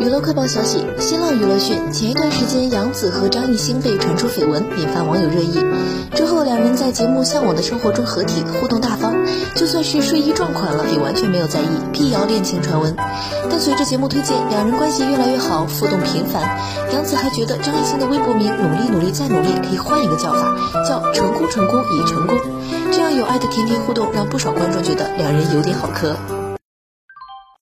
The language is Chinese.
娱乐快报消息新浪娱乐讯前一段时间杨紫和张艺兴被传出绯闻引发网友热议之后两人在节目向往的生活中合体互动大方就算是睡衣撞款了也完全没有在意辟谣恋情传闻但随着节目推荐两人关系越来越好互动频繁杨紫还觉得张艺兴的微博名努力努力再努力可以换一个叫法叫成功成功已成功这样有爱的甜甜互动让不少观众觉得两人有点好磕